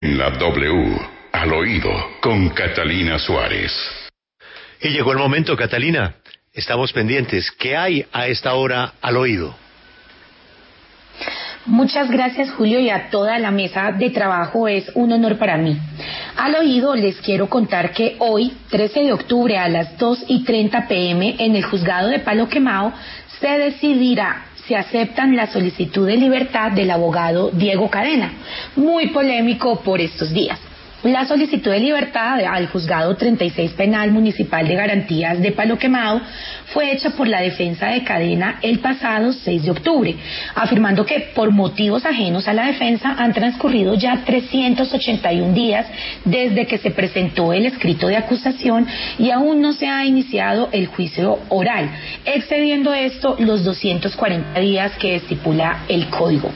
La W, al oído, con Catalina Suárez. Y llegó el momento, Catalina. Estamos pendientes. ¿Qué hay a esta hora al oído? Muchas gracias Julio y a toda la mesa de trabajo es un honor para mí. Al oído les quiero contar que hoy, 13 de octubre a las 2 y 30 pm en el juzgado de Palo Quemado se decidirá si aceptan la solicitud de libertad del abogado Diego Cadena, muy polémico por estos días. La solicitud de libertad al juzgado 36 penal municipal de garantías de Palo Quemado fue hecha por la defensa de cadena el pasado 6 de octubre, afirmando que por motivos ajenos a la defensa han transcurrido ya 381 días desde que se presentó el escrito de acusación y aún no se ha iniciado el juicio oral, excediendo esto los 240 días que estipula el código.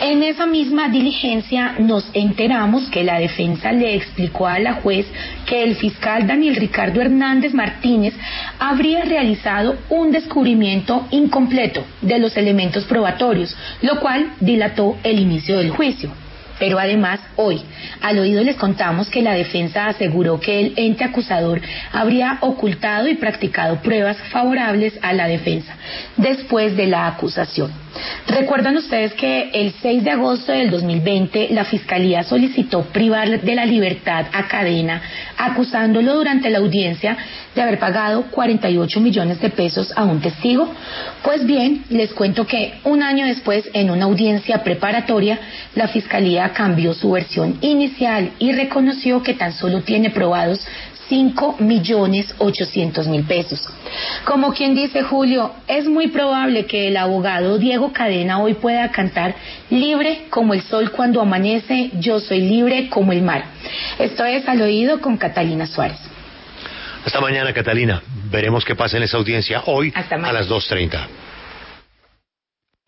En esa misma diligencia nos enteramos que la defensa le explicó a la juez que el fiscal Daniel Ricardo Hernández Martínez habría realizado un descubrimiento incompleto de los elementos probatorios, lo cual dilató el inicio del juicio. Pero además, hoy, al oído les contamos que la defensa aseguró que el ente acusador habría ocultado y practicado pruebas favorables a la defensa después de la acusación. Recuerdan ustedes que el 6 de agosto del 2020 la Fiscalía solicitó privar de la libertad a Cadena, acusándolo durante la audiencia de haber pagado 48 millones de pesos a un testigo. Pues bien, les cuento que un año después, en una audiencia preparatoria, la Fiscalía cambió su versión inicial y reconoció que tan solo tiene probados 5 millones 800 mil pesos. Como quien dice Julio, es muy probable que el abogado Diego Cadena hoy pueda cantar libre como el sol cuando amanece, yo soy libre como el mar. Esto es al oído con Catalina Suárez. Hasta mañana, Catalina. Veremos qué pasa en esa audiencia hoy a las 2.30.